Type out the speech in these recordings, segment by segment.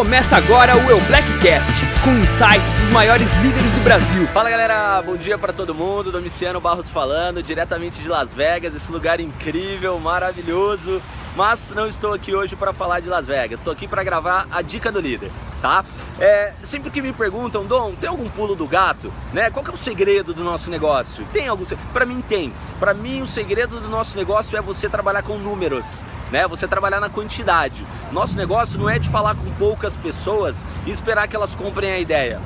Começa agora o Eu Blackcast, com insights dos maiores líderes do Brasil. Fala galera, bom dia para todo mundo. Domiciano Barros falando, diretamente de Las Vegas, esse lugar incrível, maravilhoso. Mas não estou aqui hoje para falar de Las Vegas, estou aqui para gravar a dica do líder, tá? É, sempre que me perguntam, Dom, tem algum pulo do gato? Né? Qual que é o segredo do nosso negócio? Tem algum? Para mim tem. Para mim o segredo do nosso negócio é você trabalhar com números, né? Você trabalhar na quantidade. Nosso negócio não é de falar com poucas pessoas e esperar que elas comprem a ideia.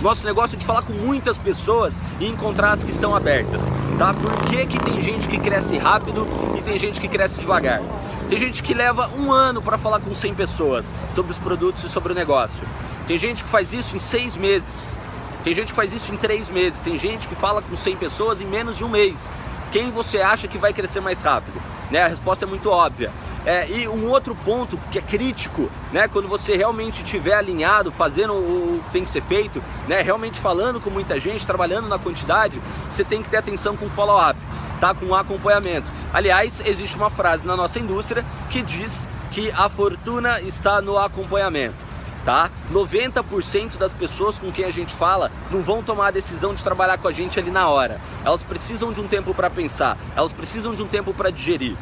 Nosso negócio é de falar com muitas pessoas e encontrar as que estão abertas, tá? Por que, que tem gente que cresce rápido e tem gente que cresce devagar? Tem gente que leva um ano para falar com 100 pessoas sobre os produtos e sobre o negócio. Tem gente que faz isso em seis meses. Tem gente que faz isso em três meses. Tem gente que fala com 100 pessoas em menos de um mês. Quem você acha que vai crescer mais rápido? Né? A resposta é muito óbvia. É, e um outro ponto que é crítico, né, quando você realmente estiver alinhado, fazendo o que tem que ser feito, né, realmente falando com muita gente, trabalhando na quantidade, você tem que ter atenção com follow-up, tá? com acompanhamento. Aliás, existe uma frase na nossa indústria que diz que a fortuna está no acompanhamento tá? 90% das pessoas com quem a gente fala não vão tomar a decisão de trabalhar com a gente ali na hora. Elas precisam de um tempo para pensar, elas precisam de um tempo para digerir.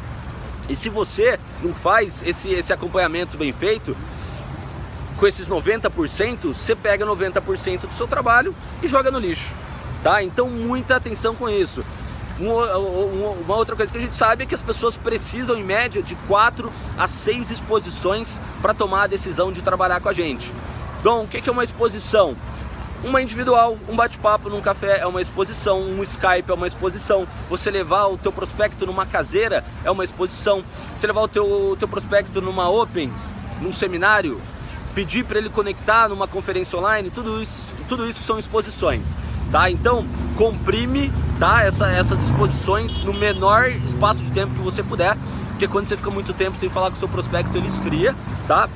E se você não faz esse, esse acompanhamento bem feito, com esses 90%, você pega 90% do seu trabalho e joga no lixo, tá? Então muita atenção com isso. Uma outra coisa que a gente sabe é que as pessoas precisam, em média, de 4 a 6 exposições para tomar a decisão de trabalhar com a gente. Bom, o que é uma exposição? Uma individual, um bate-papo num café é uma exposição, um Skype é uma exposição. Você levar o teu prospecto numa caseira é uma exposição. Você levar o teu, teu prospecto numa open, num seminário, pedir para ele conectar numa conferência online, tudo isso, tudo isso são exposições, tá? Então, comprime, tá? Essa, essas exposições no menor espaço de tempo que você puder, porque quando você fica muito tempo sem falar com o seu prospecto, ele esfria, tá?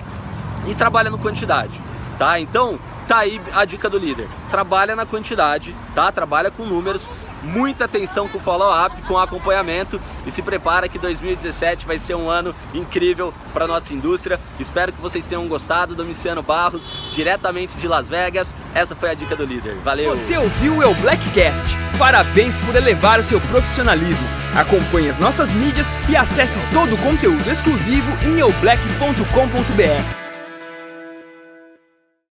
E trabalha no quantidade, tá? Então, Tá aí a dica do líder. Trabalha na quantidade, tá? Trabalha com números, muita atenção com o follow-up, com acompanhamento e se prepara que 2017 vai ser um ano incrível para nossa indústria. Espero que vocês tenham gostado. Domiciano Barros, diretamente de Las Vegas. Essa foi a dica do líder. Valeu. Você ouviu o Blackcast? Parabéns por elevar o seu profissionalismo. Acompanhe as nossas mídias e acesse todo o conteúdo exclusivo em eublack.com.br.